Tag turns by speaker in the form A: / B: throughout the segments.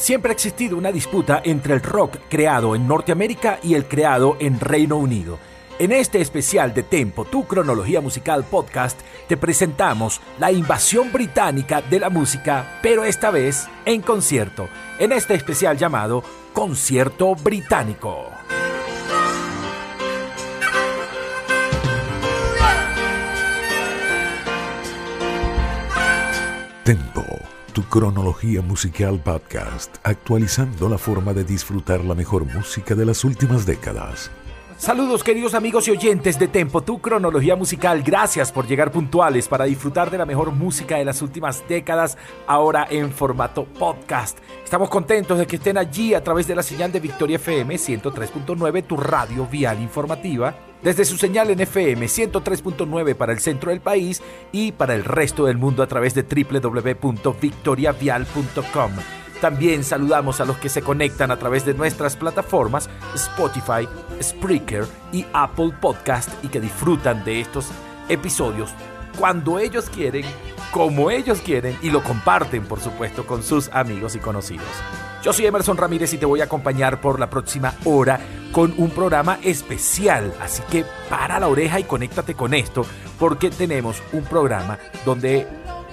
A: Siempre ha existido una disputa entre el rock creado en Norteamérica y el creado en Reino Unido. En este especial de Tempo, tu cronología musical podcast, te presentamos la invasión británica de la música, pero esta vez en concierto, en este especial llamado Concierto Británico.
B: Tempo cronología musical podcast, actualizando la forma de disfrutar la mejor música de las últimas décadas.
A: Saludos queridos amigos y oyentes de Tempo, tu cronología musical. Gracias por llegar puntuales para disfrutar de la mejor música de las últimas décadas, ahora en formato podcast. Estamos contentos de que estén allí a través de la señal de Victoria FM 103.9, tu radio vial informativa desde su señal en FM 103.9 para el centro del país y para el resto del mundo a través de www.victoriavial.com. También saludamos a los que se conectan a través de nuestras plataformas Spotify, Spreaker y Apple Podcast y que disfrutan de estos episodios cuando ellos quieren, como ellos quieren y lo comparten por supuesto con sus amigos y conocidos. Yo soy Emerson Ramírez y te voy a acompañar por la próxima hora con un programa especial, así que para la oreja y conéctate con esto porque tenemos un programa donde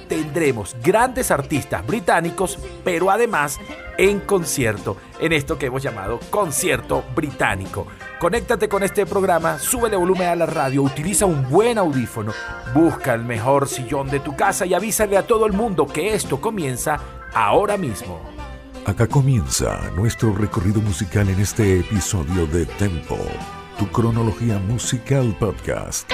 A: tendremos grandes artistas británicos, pero además en concierto, en esto que hemos llamado concierto británico. Conéctate con este programa, súbele volumen a la radio, utiliza un buen audífono, busca el mejor sillón de tu casa y avísale a todo el mundo que esto comienza ahora mismo.
B: Acá comienza nuestro recorrido musical en este episodio de Tempo, tu cronología musical podcast.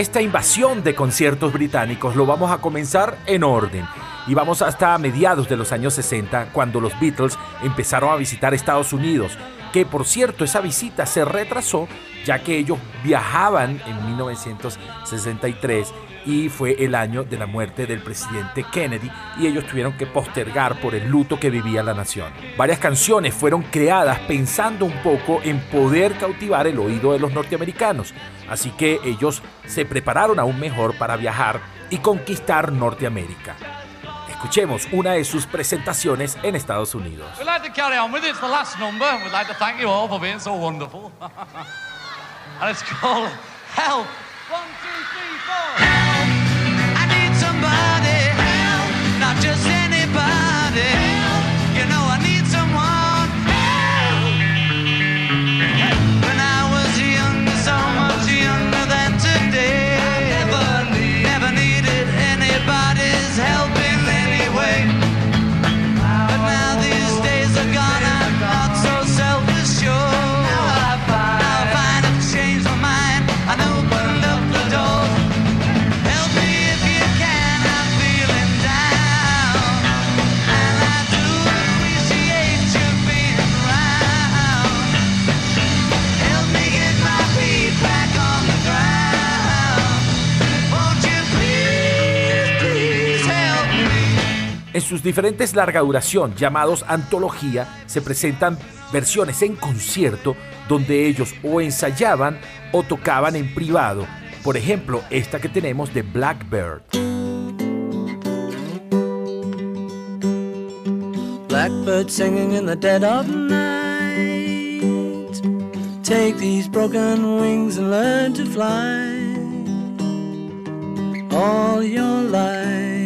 A: Esta invasión de conciertos británicos lo vamos a comenzar en orden. Y vamos hasta mediados de los años 60, cuando los Beatles empezaron a visitar Estados Unidos, que por cierto esa visita se retrasó ya que ellos viajaban en 1963 y fue el año de la muerte del presidente Kennedy y ellos tuvieron que postergar por el luto que vivía la nación. Varias canciones fueron creadas pensando un poco en poder cautivar el oído de los norteamericanos, así que ellos se prepararon aún mejor para viajar y conquistar Norteamérica. Escuchemos una de sus presentaciones en Estados Unidos.
C: Help! One, two, three, four.
A: Sus diferentes larga duración, llamados antología, se presentan versiones en concierto donde ellos o ensayaban o tocaban en privado. Por ejemplo, esta que tenemos de Blackbird.
D: Blackbird singing in the dead of night. Take these broken wings and learn to fly. All your life,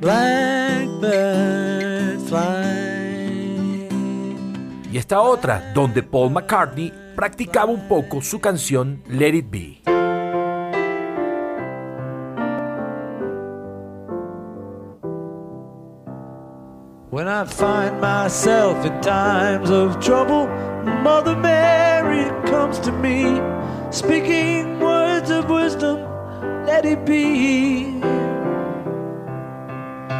D: Blackbird fly.
A: Y esta otra, donde Paul McCartney practicaba un poco su canción Let It Be.
E: When I find myself in times of trouble, Mother Mary comes to me, speaking words of wisdom, let it be.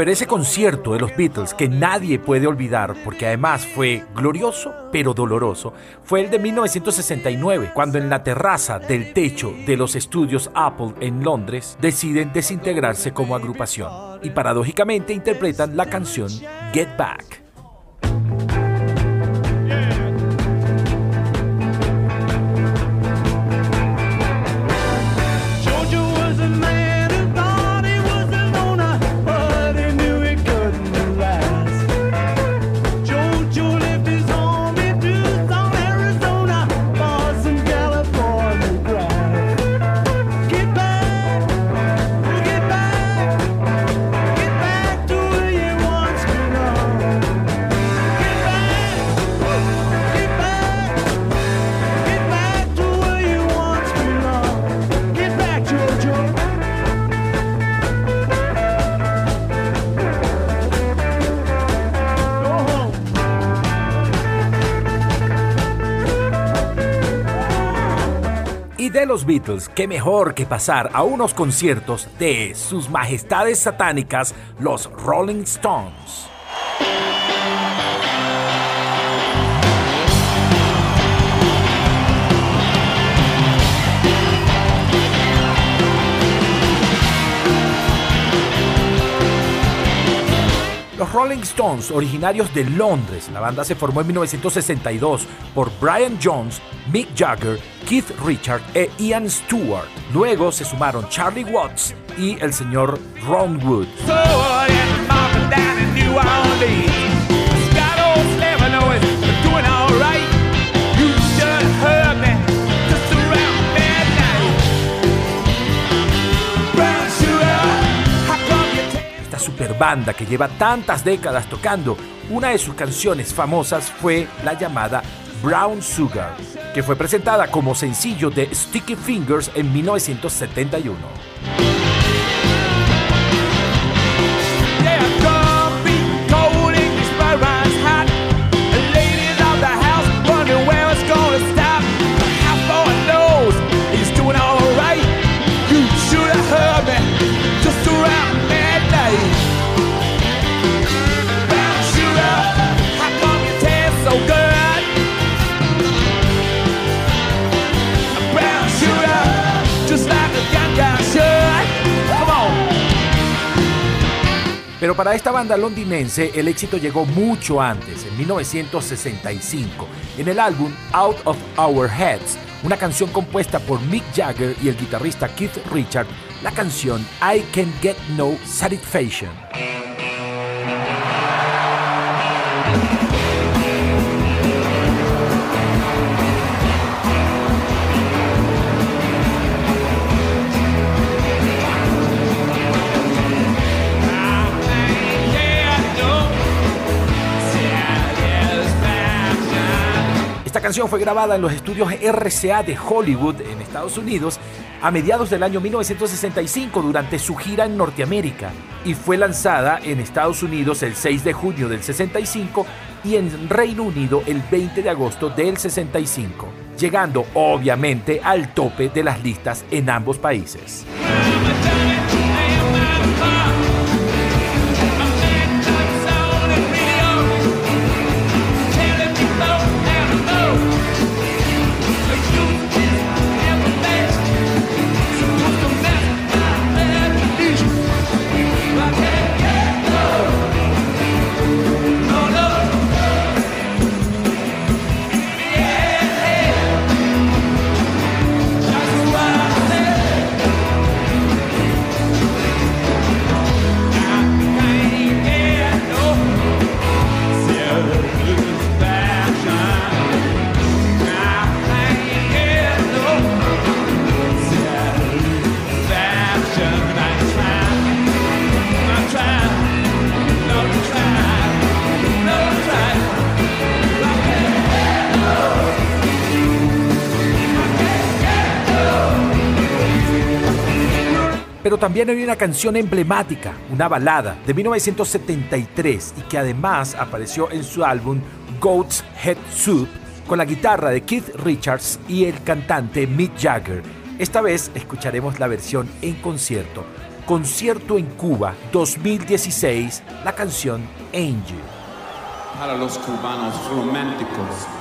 A: Pero ese concierto de los Beatles que nadie puede olvidar, porque además fue glorioso pero doloroso, fue el de 1969, cuando en la terraza del techo de los estudios Apple en Londres deciden desintegrarse como agrupación y paradójicamente interpretan la canción Get Back. De los Beatles, qué mejor que pasar a unos conciertos de sus majestades satánicas, los Rolling Stones. Los Rolling Stones, originarios de Londres, la banda se formó en 1962 por Brian Jones, Mick Jagger, Keith Richard e Ian Stewart. Luego se sumaron Charlie Watts y el señor Ron Wood. Banda que lleva tantas décadas tocando, una de sus canciones famosas fue la llamada Brown Sugar, que fue presentada como sencillo de Sticky Fingers en 1971. Para esta banda londinense el éxito llegó mucho antes, en 1965, en el álbum Out of Our Heads, una canción compuesta por Mick Jagger y el guitarrista Keith Richard, la canción I Can Get No Satisfaction. Esta canción fue grabada en los estudios RCA de Hollywood en Estados Unidos a mediados del año 1965 durante su gira en Norteamérica y fue lanzada en Estados Unidos el 6 de junio del 65 y en Reino Unido el 20 de agosto del 65, llegando obviamente al tope de las listas en ambos países. Pero también hay una canción emblemática, una balada de 1973 y que además apareció en su álbum Goat's Head Soup con la guitarra de Keith Richards y el cantante Mick Jagger. Esta vez escucharemos la versión en concierto. Concierto en Cuba 2016, la canción Angel.
F: para los cubanos románticos.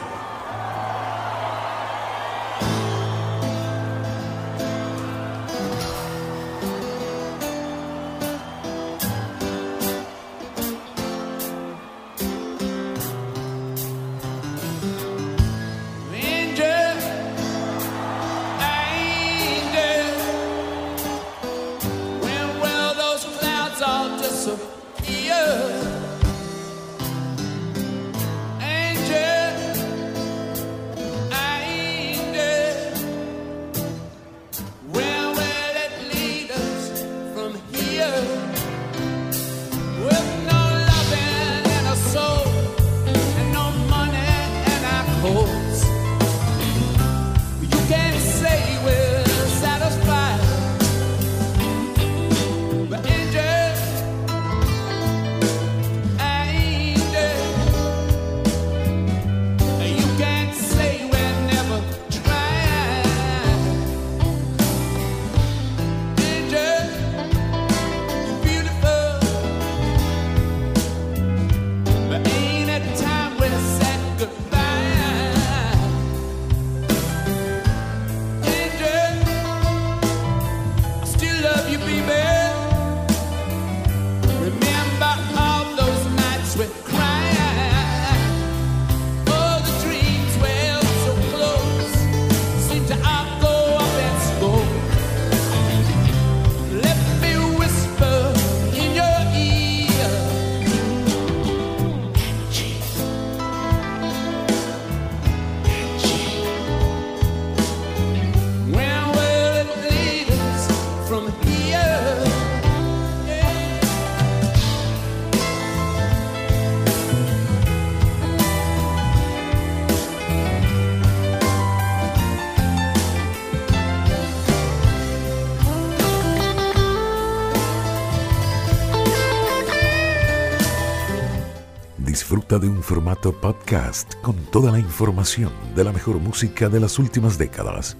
B: De un formato podcast con toda la información de la mejor música de las últimas décadas.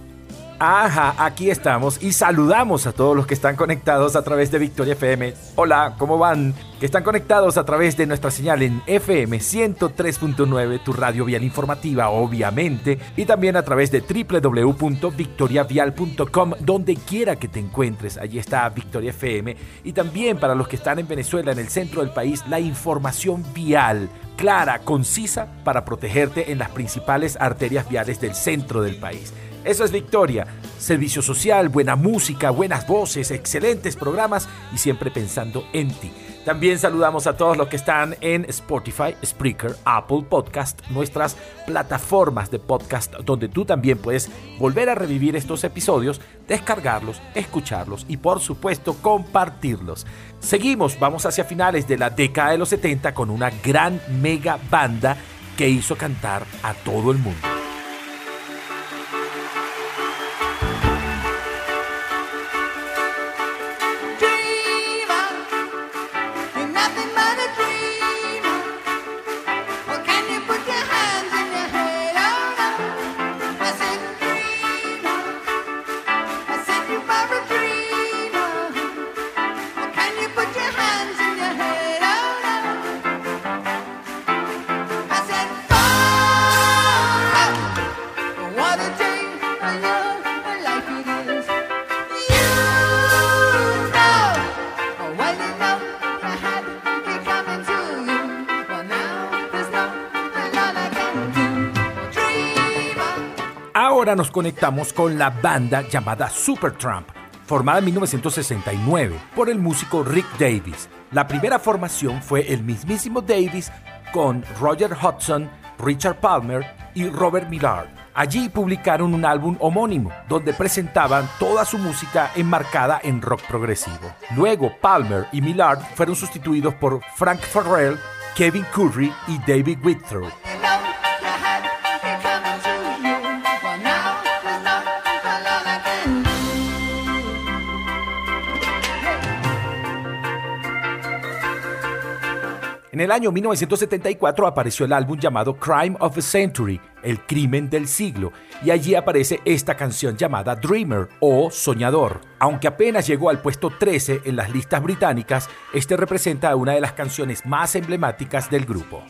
A: Ajá, aquí estamos y saludamos a todos los que están conectados a través de Victoria FM. Hola, ¿cómo van? Que están conectados a través de nuestra señal en FM 103.9, tu radio vial informativa, obviamente, y también a través de www.victoriavial.com, donde quiera que te encuentres. Allí está Victoria FM. Y también para los que están en Venezuela, en el centro del país, la información vial clara, concisa, para protegerte en las principales arterias viales del centro del país. Eso es Victoria. Servicio social, buena música, buenas voces, excelentes programas y siempre pensando en ti. También saludamos a todos los que están en Spotify, Spreaker, Apple Podcast, nuestras plataformas de podcast donde tú también puedes volver a revivir estos episodios, descargarlos, escucharlos y por supuesto compartirlos. Seguimos, vamos hacia finales de la década de los 70 con una gran mega banda que hizo cantar a todo el mundo. Nos conectamos con la banda llamada Supertramp, formada en 1969 por el músico Rick Davis. La primera formación fue el mismísimo Davis con Roger Hudson, Richard Palmer y Robert Millard. Allí publicaron un álbum homónimo, donde presentaban toda su música enmarcada en rock progresivo. Luego, Palmer y Millard fueron sustituidos por Frank Farrell, Kevin Curry y David Whitrow. En el año 1974 apareció el álbum llamado Crime of the Century, El crimen del siglo, y allí aparece esta canción llamada Dreamer o Soñador. Aunque apenas llegó al puesto 13 en las listas británicas, este representa una de las canciones más emblemáticas del grupo.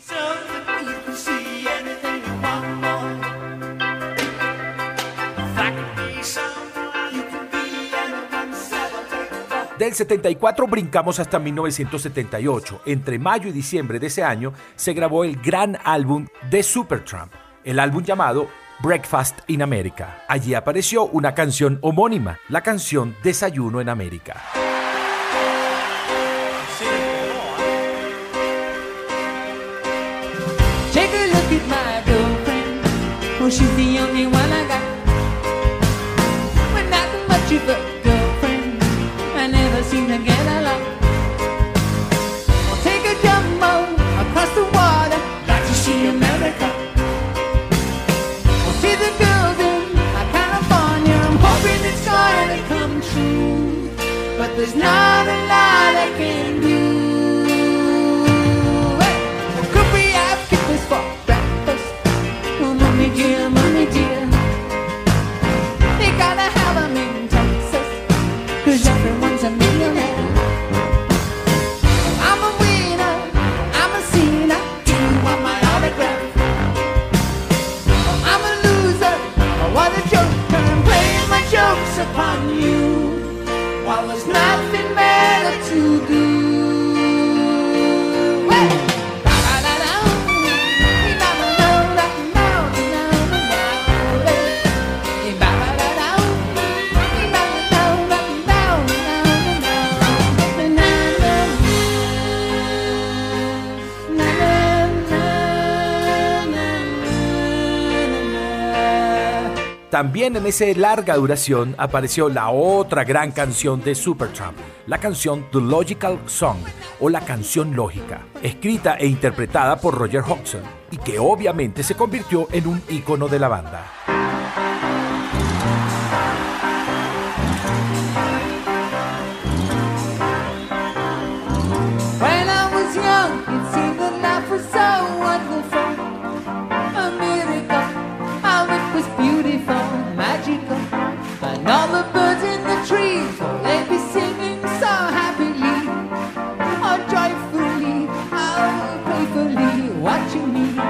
A: Del 74 brincamos hasta 1978. Entre mayo y diciembre de ese año se grabó el gran álbum de Supertramp, el álbum llamado Breakfast in America. Allí apareció una canción homónima, la canción Desayuno en América.
G: Never seem
A: En esa larga duración apareció la otra gran canción de Supertramp, la canción The Logical Song o la canción lógica, escrita e interpretada por Roger Hodgson y que obviamente se convirtió en un ícono de la banda.
G: Watching me.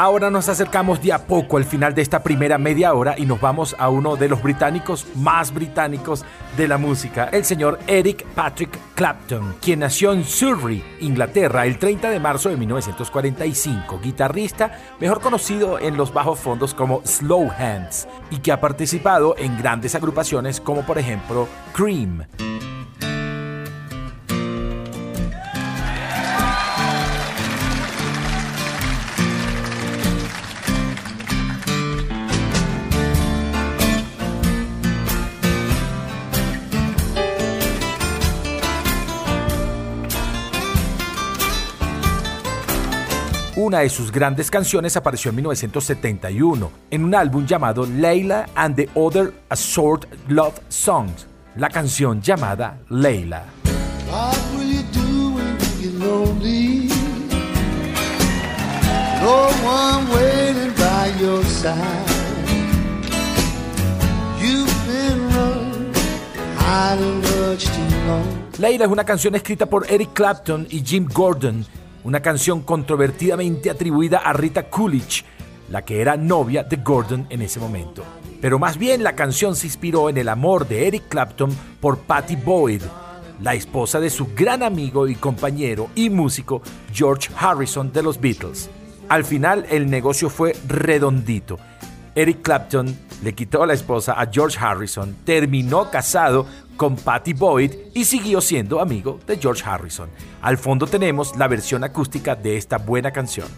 A: Ahora nos acercamos de a poco al final de esta primera media hora y nos vamos a uno de los británicos más británicos de la música, el señor Eric Patrick Clapton, quien nació en Surrey, Inglaterra, el 30 de marzo de 1945, guitarrista mejor conocido en los bajos fondos como Slow Hands y que ha participado en grandes agrupaciones como por ejemplo Cream. Una de sus grandes canciones apareció en 1971 en un álbum llamado Layla and the Other Assorted Love Songs, la canción llamada
H: long.
A: Layla es una canción escrita por Eric Clapton y Jim Gordon, una canción controvertidamente atribuida a Rita Coolidge, la que era novia de Gordon en ese momento. Pero más bien la canción se inspiró en el amor de Eric Clapton por Patty Boyd, la esposa de su gran amigo y compañero y músico George Harrison de los Beatles. Al final el negocio fue redondito. Eric Clapton le quitó la esposa a George Harrison, terminó casado con Patty Boyd y siguió siendo amigo de George Harrison. Al fondo tenemos la versión acústica de esta buena canción.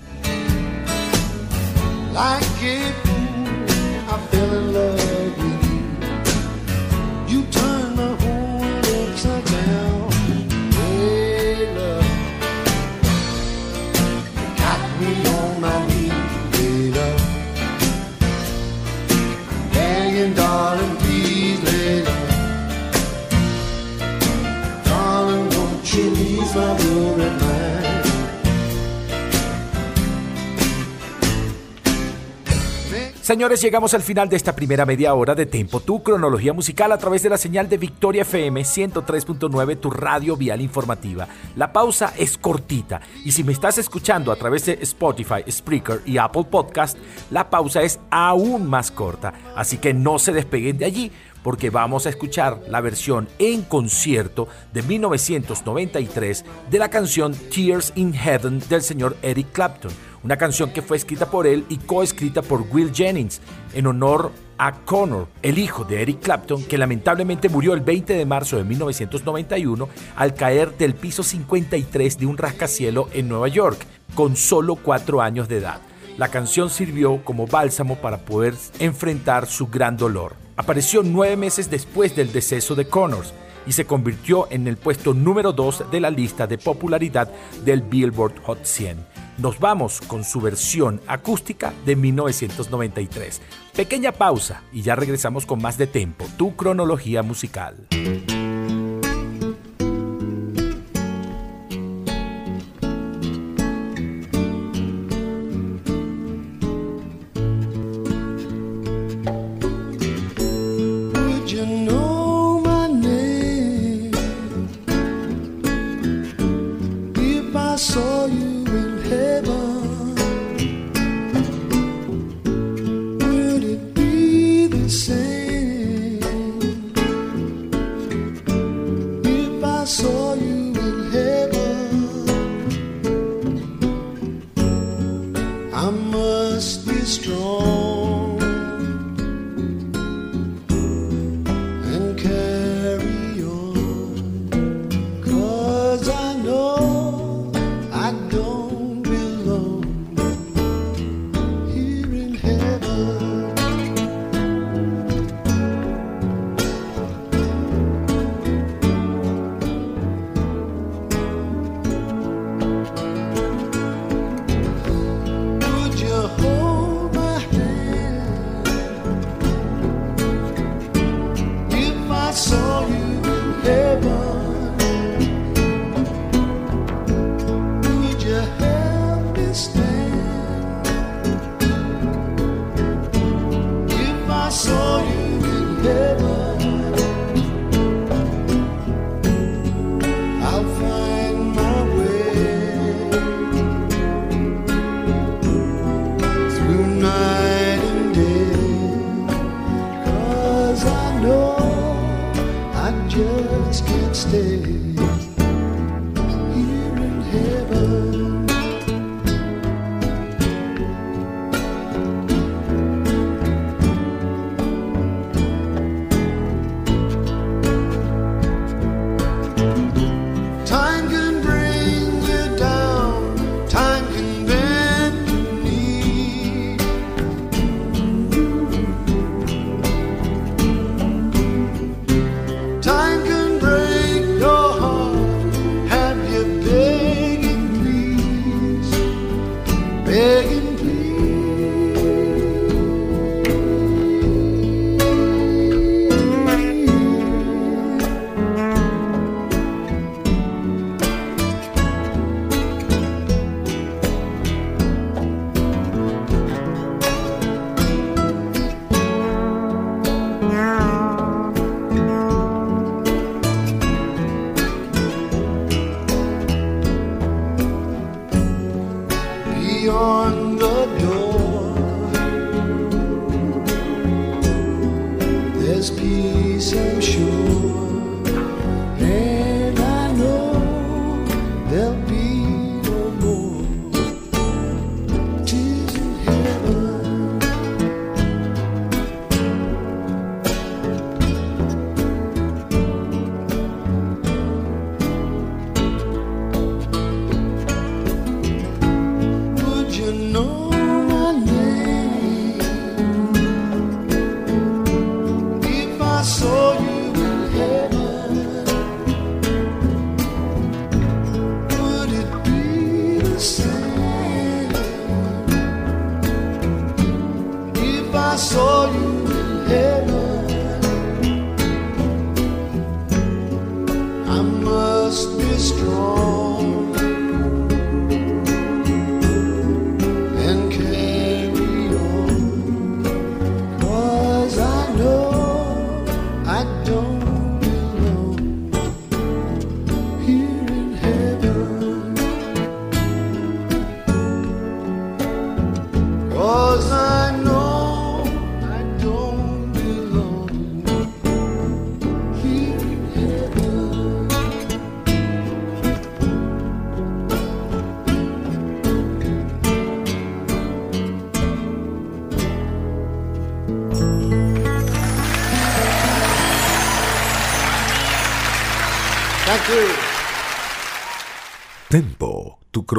A: Señores, llegamos al final de esta primera media hora de Tempo, tu cronología musical a través de la señal de Victoria FM 103.9, tu radio vial informativa. La pausa es cortita y si me estás escuchando a través de Spotify, Spreaker y Apple Podcast, la pausa es aún más corta. Así que no se despeguen de allí porque vamos a escuchar la versión en concierto de 1993 de la canción Tears in Heaven del señor Eric Clapton, una canción que fue escrita por él y coescrita por Will Jennings en honor a Connor, el hijo de Eric Clapton, que lamentablemente murió el 20 de marzo de 1991 al caer del piso 53 de un rascacielo en Nueva York, con solo cuatro años de edad. La canción sirvió como bálsamo para poder enfrentar su gran dolor. Apareció nueve meses después del deceso de Connors y se convirtió en el puesto número 2 de la lista de popularidad del Billboard Hot 100. Nos vamos con su versión acústica de 1993. Pequeña pausa y ya regresamos con más de Tempo, tu cronología musical.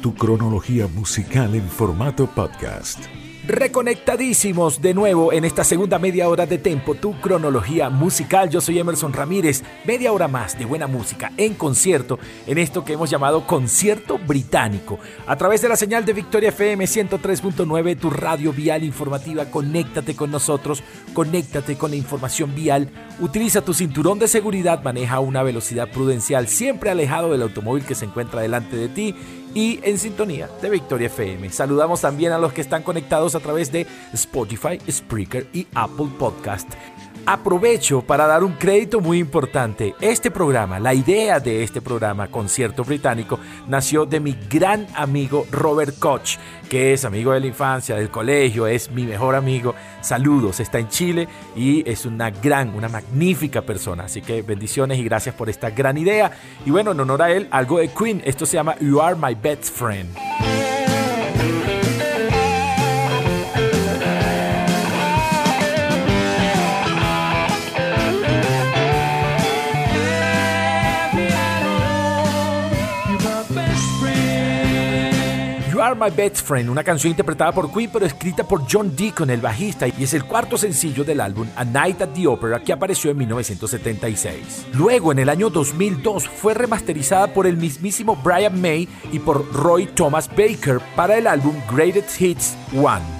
B: tu cronología musical en formato podcast.
A: Reconectadísimos de nuevo en esta segunda media hora de Tempo, tu cronología musical. Yo soy Emerson Ramírez. Media hora más de buena música en concierto en esto que hemos llamado Concierto Británico. A través de la señal de Victoria FM 103.9, tu radio vial informativa. Conéctate con nosotros, conéctate con la información vial. Utiliza tu cinturón de seguridad, maneja a una velocidad prudencial, siempre alejado del automóvil que se encuentra delante de ti y en sintonía de Victoria FM. Saludamos también a los que están conectados a través de Spotify, Spreaker y Apple Podcast. Aprovecho para dar un crédito muy importante. Este programa, la idea de este programa, Concierto Británico, nació de mi gran amigo Robert Koch, que es amigo de la infancia, del colegio, es mi mejor amigo. Saludos, está en Chile y es una gran, una magnífica persona. Así que bendiciones y gracias por esta gran idea. Y bueno, en honor a él, algo de Queen. Esto se llama You Are My Best Friend. My Best Friend, una canción interpretada por Queen pero escrita por John Deacon, el bajista, y es el cuarto sencillo del álbum A Night at the Opera que apareció en 1976. Luego, en el año 2002, fue remasterizada por el mismísimo Brian May y por Roy Thomas Baker para el álbum Greatest Hits 1.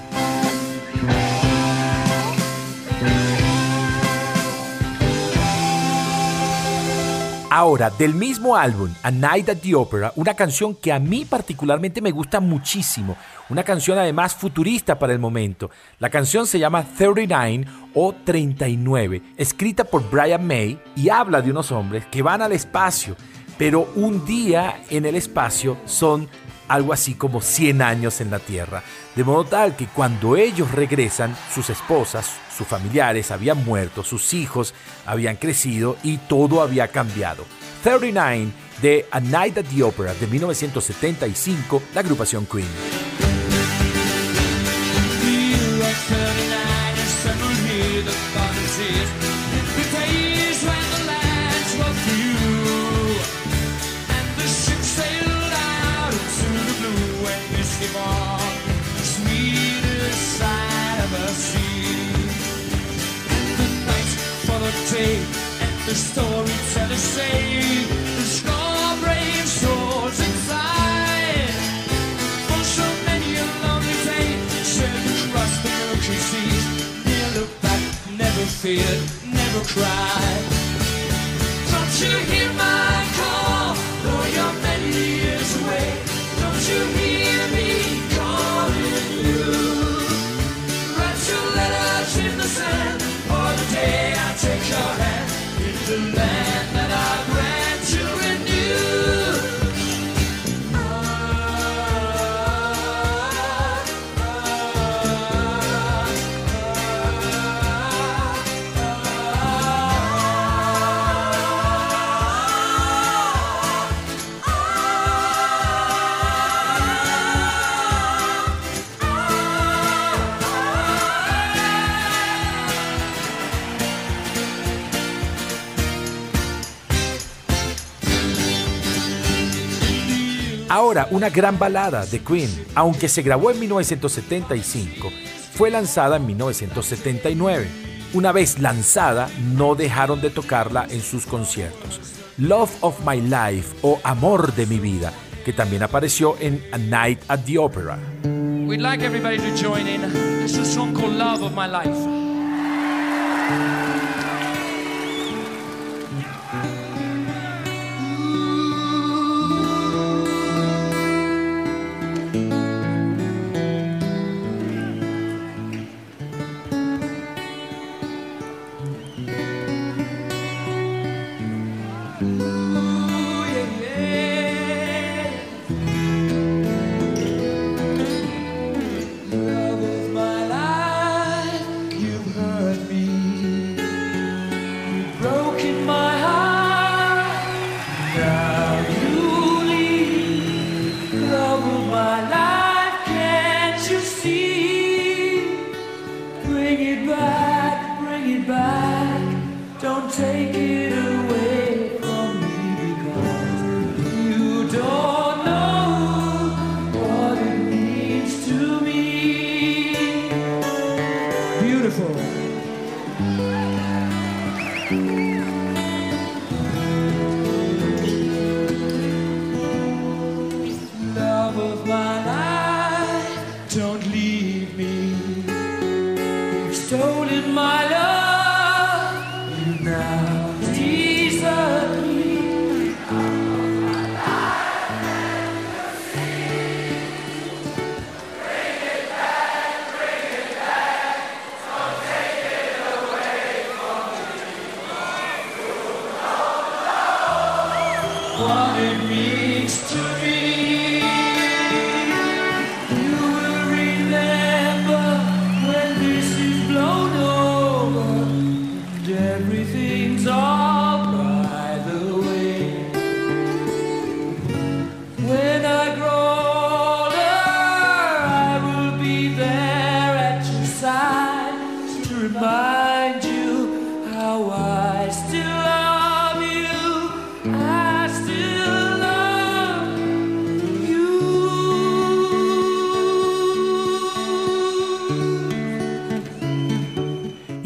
A: Ahora, del mismo álbum, A Night at the Opera, una canción que a mí particularmente me gusta muchísimo, una canción además futurista para el momento. La canción se llama 39 o 39, escrita por Brian May y habla de unos hombres que van al espacio, pero un día en el espacio son algo así como 100 años en la Tierra. De modo tal que cuando ellos regresan, sus esposas, sus familiares habían muerto, sus hijos habían crecido y todo había cambiado. 39 de A Night at the Opera de 1975, la agrupación Queen.
I: say, the storytellers say, the strong brave swords inside. For so many a lonely day,
A: sailed across the milky seas, Never look back, never fear, never cry. Don't you hear
F: my una gran balada de Queen, aunque se grabó en 1975, fue lanzada en 1979. Una vez lanzada, no dejaron de tocarla en sus conciertos. Love of My Life o Amor de mi vida, que también apareció en A Night at the Opera.
A: We'd like everybody to join in. This is a song called Love of My Life.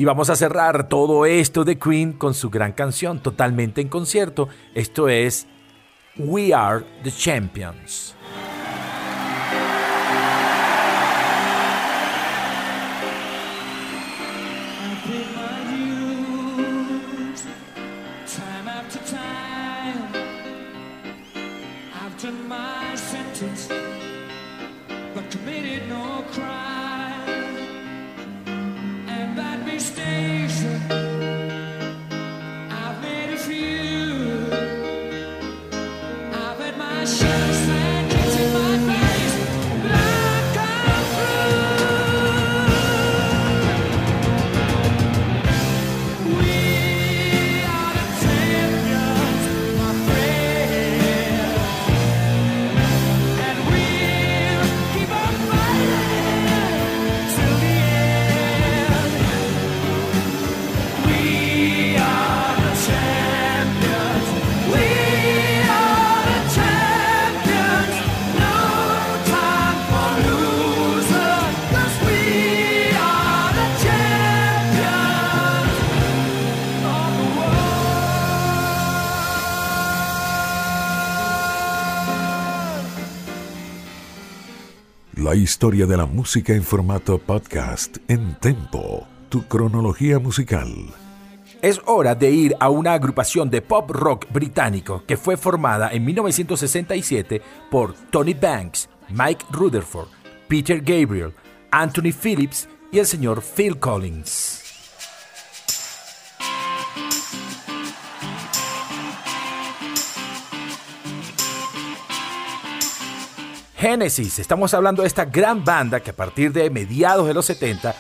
F: Y vamos a cerrar todo esto de Queen con su gran canción, totalmente en concierto. Esto es We Are the Champions.
B: historia de la música en formato podcast en tempo, tu cronología musical.
A: Es hora de ir a una agrupación de pop rock británico que fue formada en 1967 por Tony Banks, Mike Rutherford, Peter Gabriel, Anthony Phillips y el señor Phil Collins. Genesis, estamos hablando de esta gran banda que a partir de mediados de los 70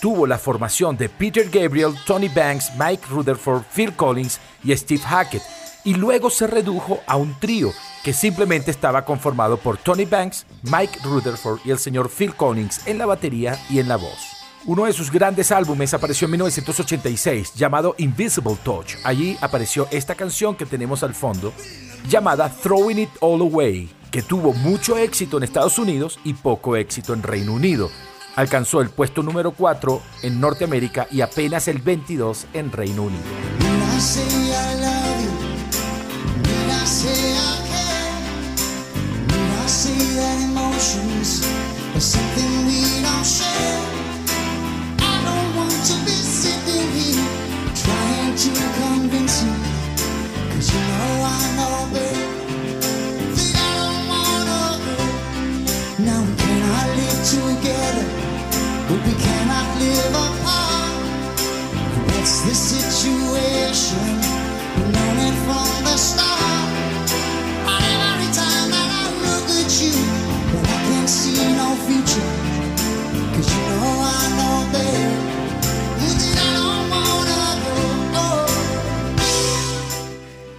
A: tuvo la formación de Peter Gabriel, Tony Banks, Mike Rutherford, Phil Collins y Steve Hackett, y luego se redujo a un trío que simplemente estaba conformado por Tony Banks, Mike Rutherford y el señor Phil Collins en la batería y en la voz. Uno de sus grandes álbumes apareció en 1986 llamado Invisible Touch. Allí apareció esta canción que tenemos al fondo llamada Throwing It All Away, que tuvo mucho éxito en Estados Unidos y poco éxito en Reino Unido. Alcanzó el puesto número 4 en Norteamérica y apenas el 22 en Reino Unido.
H: But we cannot live apart. That's the situation. We've known it from the start.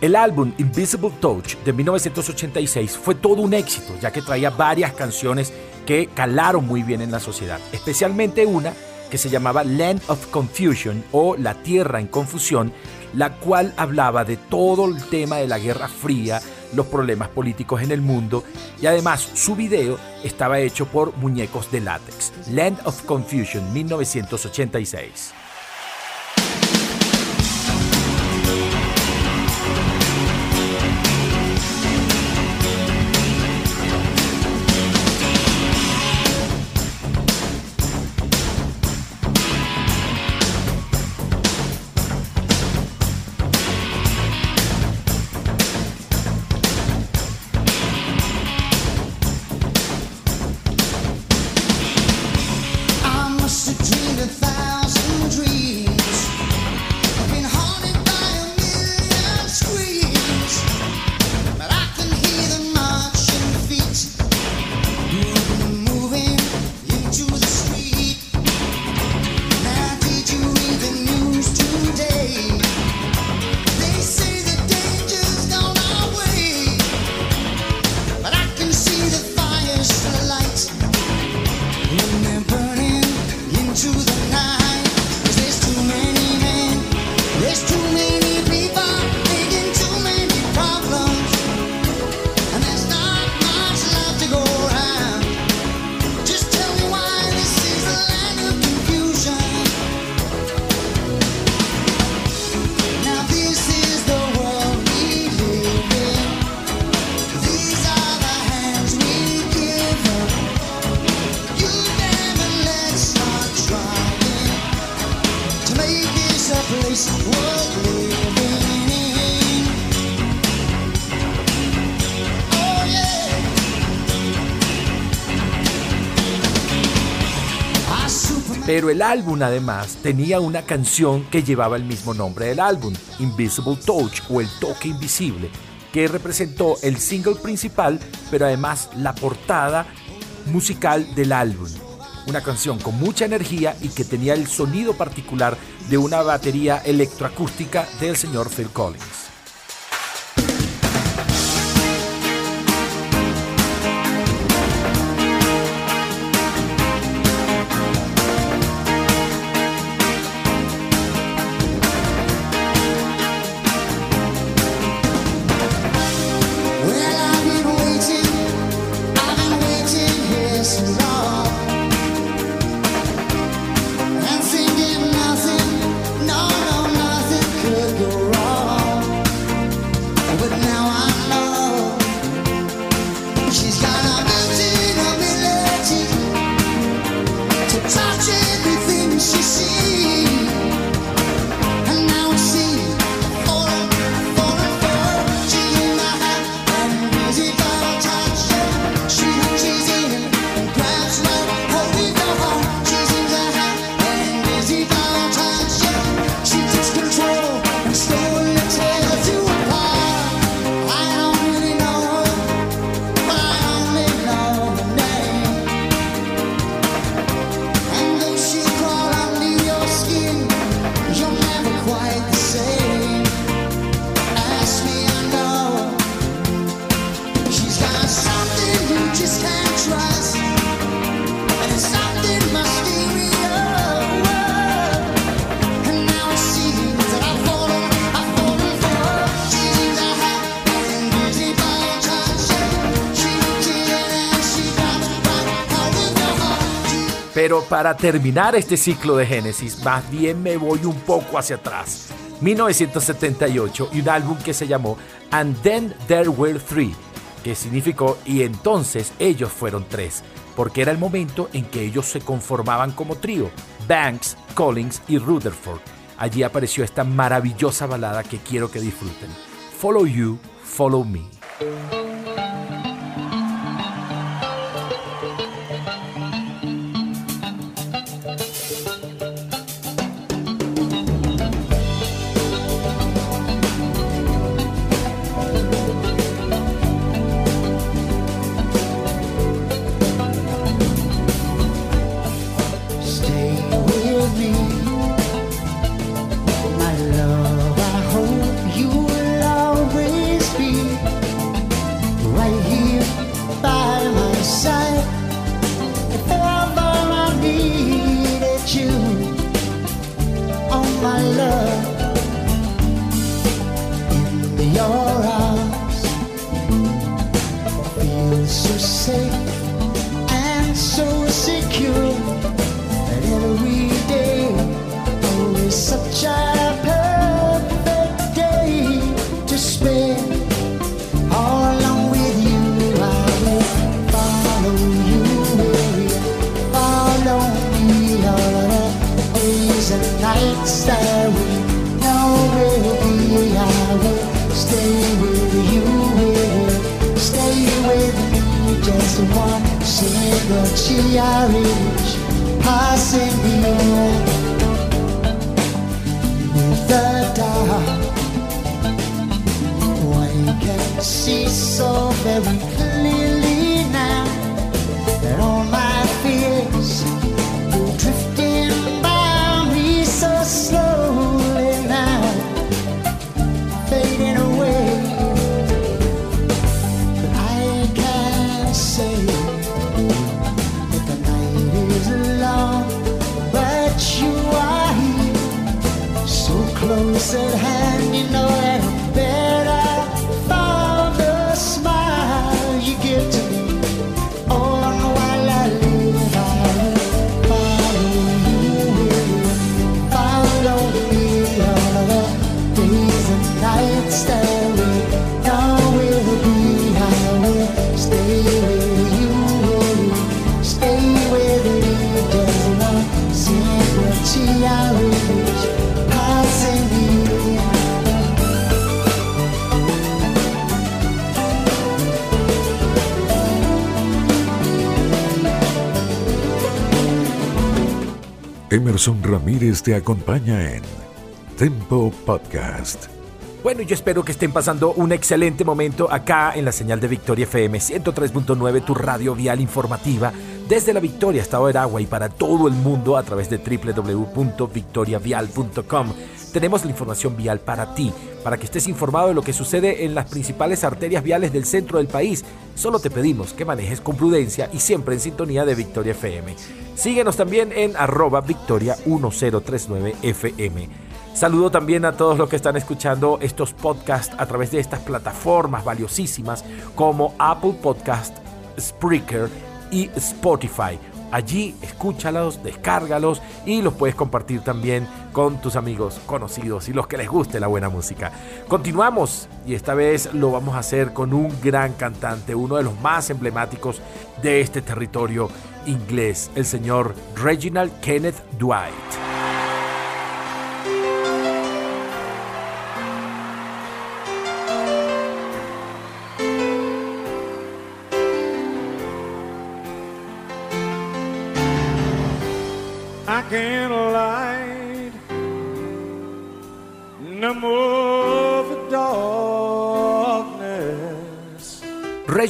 A: El álbum Invisible Touch de 1986 fue todo un éxito, ya que traía varias canciones que calaron muy bien en la sociedad, especialmente una que se llamaba Land of Confusion o La Tierra en Confusión, la cual hablaba de todo el tema de la Guerra Fría, los problemas políticos en el mundo y además su video estaba hecho por muñecos de látex. Land of Confusion 1986. Pero el álbum además tenía una canción que llevaba el mismo nombre del álbum, Invisible Touch o El Toque Invisible, que representó el single principal, pero además la portada musical del álbum. Una canción con mucha energía y que tenía el sonido particular de una batería electroacústica del señor Phil Collins. Pero para terminar este ciclo de Génesis, más bien me voy un poco hacia atrás. 1978 y un álbum que se llamó And Then There Were Three, que significó y entonces ellos fueron tres, porque era el momento en que ellos se conformaban como trío, Banks, Collins y Rutherford. Allí apareció esta maravillosa balada que quiero que disfruten. Follow You, Follow Me.
H: Cherish passing me with the dark. One can see so very clearly
B: Emerson Ramírez te acompaña en Tempo Podcast.
A: Bueno, yo espero que estén pasando un excelente momento acá en la señal de Victoria FM 103.9, tu radio vial informativa, desde la Victoria, Estado de Aragua y para todo el mundo a través de www.victoriavial.com. Tenemos la información vial para ti, para que estés informado de lo que sucede en las principales arterias viales del centro del país. Solo te pedimos que manejes con prudencia y siempre en sintonía de Victoria FM. Síguenos también en arroba victoria 1039 FM. Saludo también a todos los que están escuchando estos podcasts a través de estas plataformas valiosísimas como Apple Podcast, Spreaker y Spotify. Allí escúchalos, descárgalos y los puedes compartir también con tus amigos conocidos y los que les guste la buena música. Continuamos y esta vez lo vamos a hacer con un gran cantante, uno de los más emblemáticos de este territorio inglés, el señor Reginald Kenneth Dwight.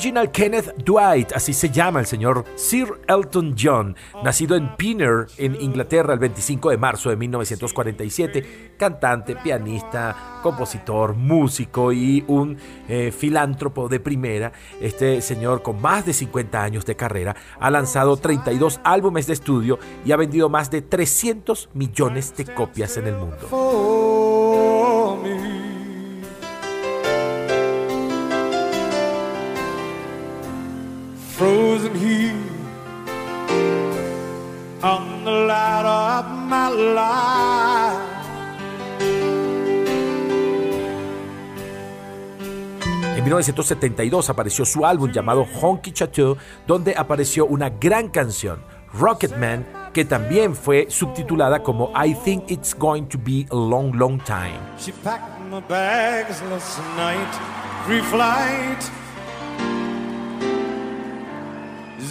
A: Reginald Kenneth Dwight, así se llama el señor Sir Elton John, nacido en Pinner, en Inglaterra, el 25 de marzo de 1947, cantante, pianista, compositor, músico y un eh, filántropo de primera. Este señor, con más de 50 años de carrera, ha lanzado 32 álbumes de estudio y ha vendido más de 300 millones de copias en el mundo.
I: Frozen here
E: on the ladder of my life.
A: En 1972 apareció su álbum llamado Honky Chateau, donde apareció una gran canción, Rocketman, que también fue subtitulada como I Think It's Going to Be a Long, Long Time.
E: She packed my bags last night,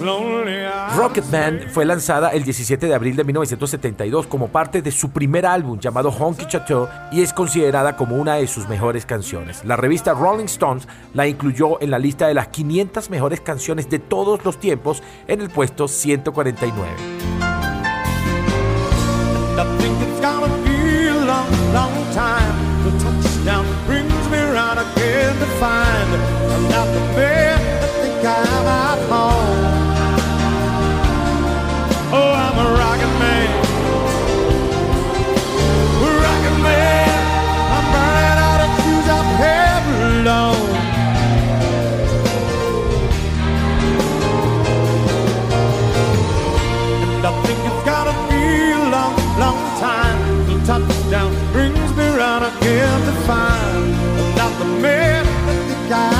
E: I'm
A: Rocketman fue lanzada el 17 de abril de 1972 como parte de su primer álbum llamado Honky Chateau y es considerada como una de sus mejores canciones. La revista Rolling Stones la incluyó en la lista de las 500 mejores canciones de todos los tiempos en el puesto 149.
E: Me round again to find I'm not the man that think I'm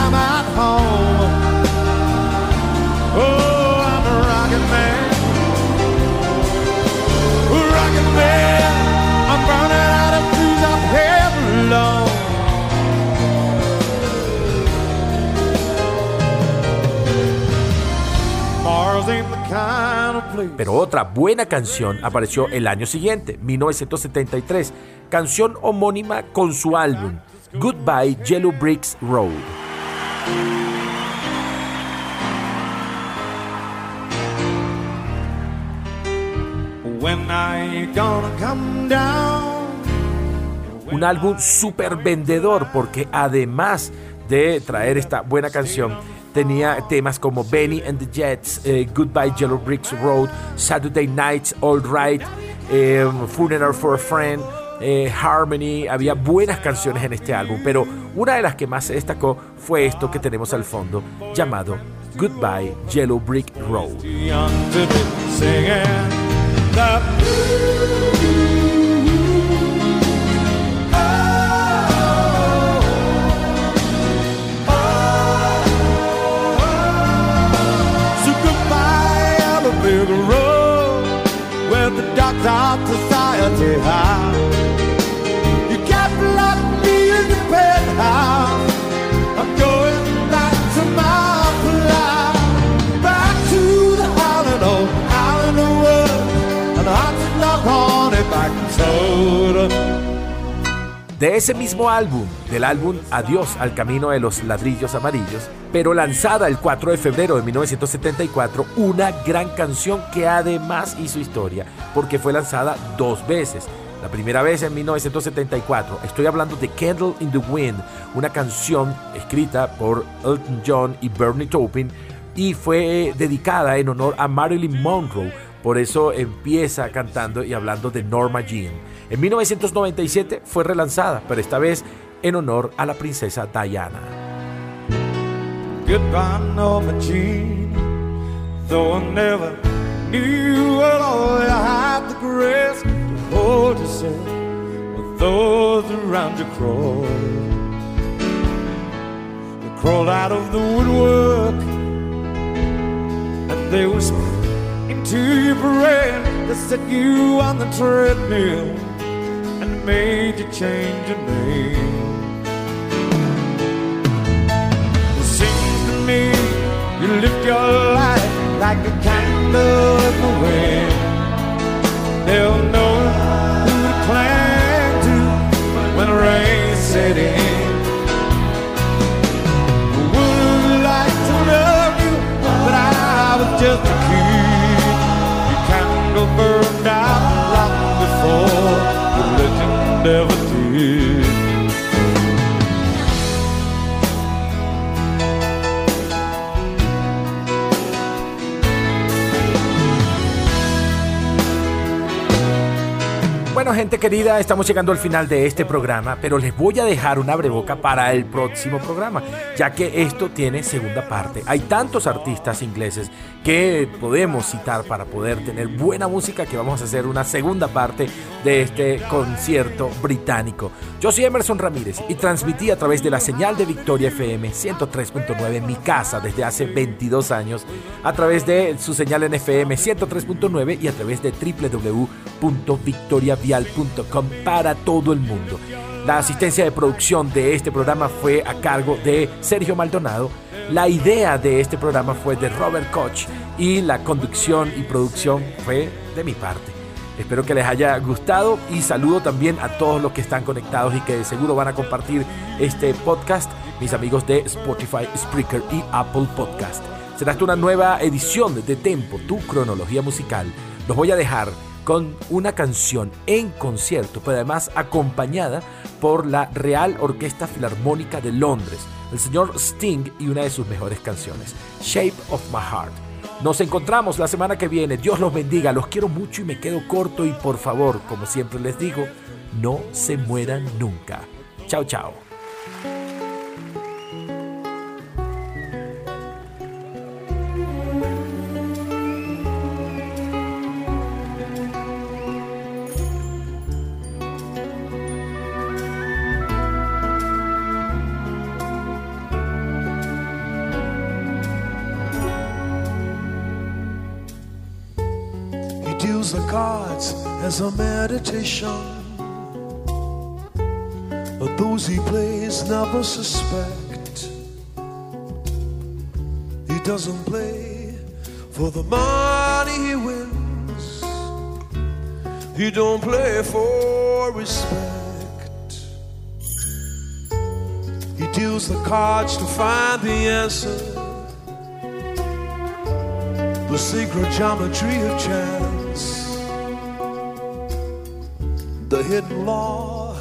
A: Pero otra buena canción apareció el año siguiente, 1973, canción homónima con su álbum Goodbye Yellow Bricks Road.
E: When are you gonna come down?
A: Un álbum súper vendedor porque además de traer esta buena canción, tenía temas como Benny and the Jets, eh, Goodbye Yellow Bricks Road, Saturday Nights, All Right, eh, Funeral for a Friend, eh, Harmony. Había buenas canciones en este álbum, pero una de las que más se destacó fue esto que tenemos al fondo, llamado Goodbye Yellow Brick Road.
E: Dogs of
A: De ese mismo álbum, del álbum Adiós al Camino de los Ladrillos Amarillos, pero lanzada el 4 de febrero de 1974, una gran canción que además hizo historia, porque fue lanzada dos veces. La primera vez en 1974, estoy hablando de Candle in the Wind, una canción escrita por Elton John y Bernie Taupin y fue dedicada en honor a Marilyn Monroe, por eso empieza cantando y hablando de Norma Jean. En 1997 fue relanzada, pero esta vez en honor a la princesa Diana.
E: Goodbye, Norma Jean. Though I never knew at all, you had the grace to hold yourself with those around you crawl. They crawled out of the woodwork and they whispered into your brain. They set you on the treadmill and made you change your name. It seems to me you live your life like a candle in the wind. They'll know who to cling to when rain set in. burned out long before you let him never do.
A: Bueno, gente querida, estamos llegando al final de este programa, pero les voy a dejar un abreboca para el próximo programa, ya que esto tiene segunda parte. Hay tantos artistas ingleses que podemos citar para poder tener buena música que vamos a hacer una segunda parte de este concierto británico. Yo soy Emerson Ramírez y transmití a través de la señal de Victoria FM 103.9 en mi casa desde hace 22 años, a través de su señal en FM 103.9 y a través de www.victoriavial.com para todo el mundo. La asistencia de producción de este programa fue a cargo de Sergio Maldonado. La idea de este programa fue de Robert Koch y la conducción y producción fue de mi parte. Espero que les haya gustado y saludo también a todos los que están conectados y que de seguro van a compartir este podcast, mis amigos de Spotify, Spreaker y Apple Podcast. Será esta una nueva edición de Tempo, tu cronología musical. Los voy a dejar con una canción en concierto, pero además acompañada por la Real Orquesta Filarmónica de Londres, el señor Sting y una de sus mejores canciones, Shape of My Heart. Nos encontramos la semana que viene, Dios los bendiga, los quiero mucho y me quedo corto y por favor, como siempre les digo, no se mueran nunca. Chao, chao.
J: As a meditation. But those he plays never suspect. He doesn't play for the money he wins. He don't play for respect. He deals the cards to find the answer the secret geometry of chance, the hidden law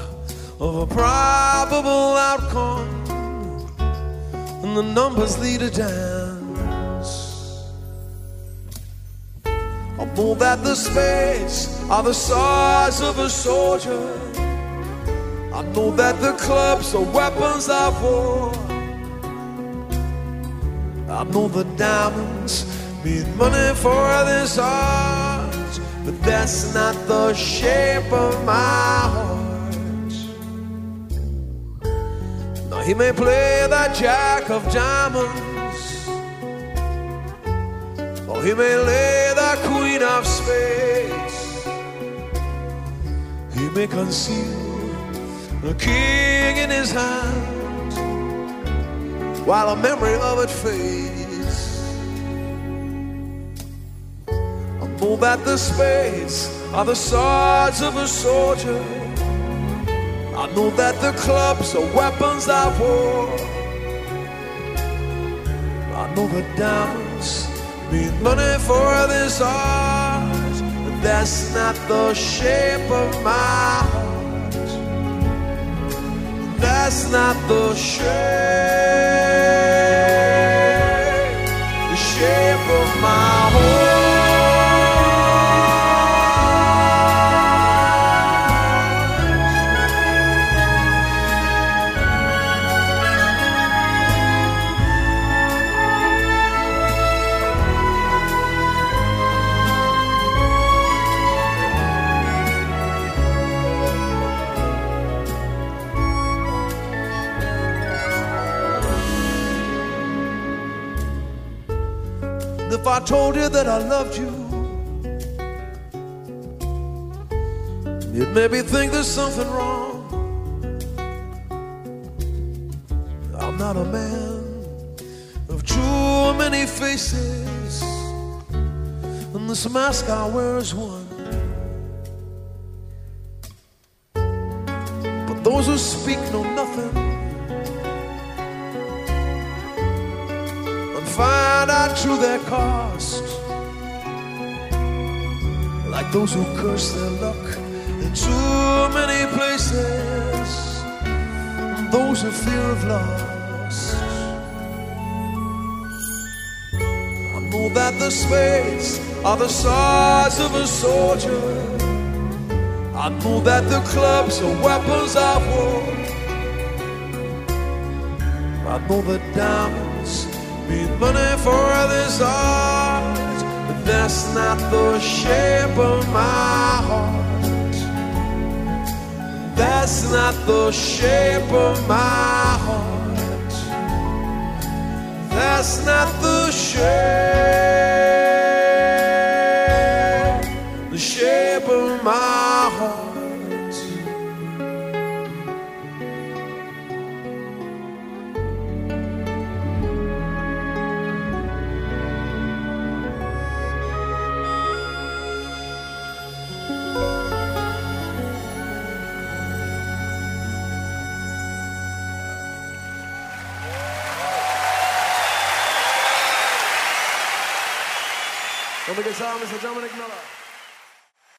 J: of a probable outcome, and the numbers lead a dance. I know that the spades are the size of a soldier. I know that the clubs are weapons of war. I know the diamonds mean money for this art, that's not the shape of my heart. Now he may play the jack of diamonds, or he may lay the queen of spades. He may conceal the king in his hand, while a memory of it fades. Know that the spades are the swords of a soldier. I know that the clubs are weapons of war. I know the diamonds mean money for this art, but that's not the shape of my heart. That's not the shape, if I told you that I loved you, it made me think there's something wrong. I'm not a man of too many faces, and this mask I wear is one. But those who speak know nothing. found out true their cost. Like those who curse their luck in too many places, those who fear of loss. I know that the spades are the size of a soldier. I know that the clubs are weapons of war. I know the diamonds mean money for this art, but that's not the shape of my heart. That's not the shape of my heart. That's not the shape, Thomas and Dominic Miller.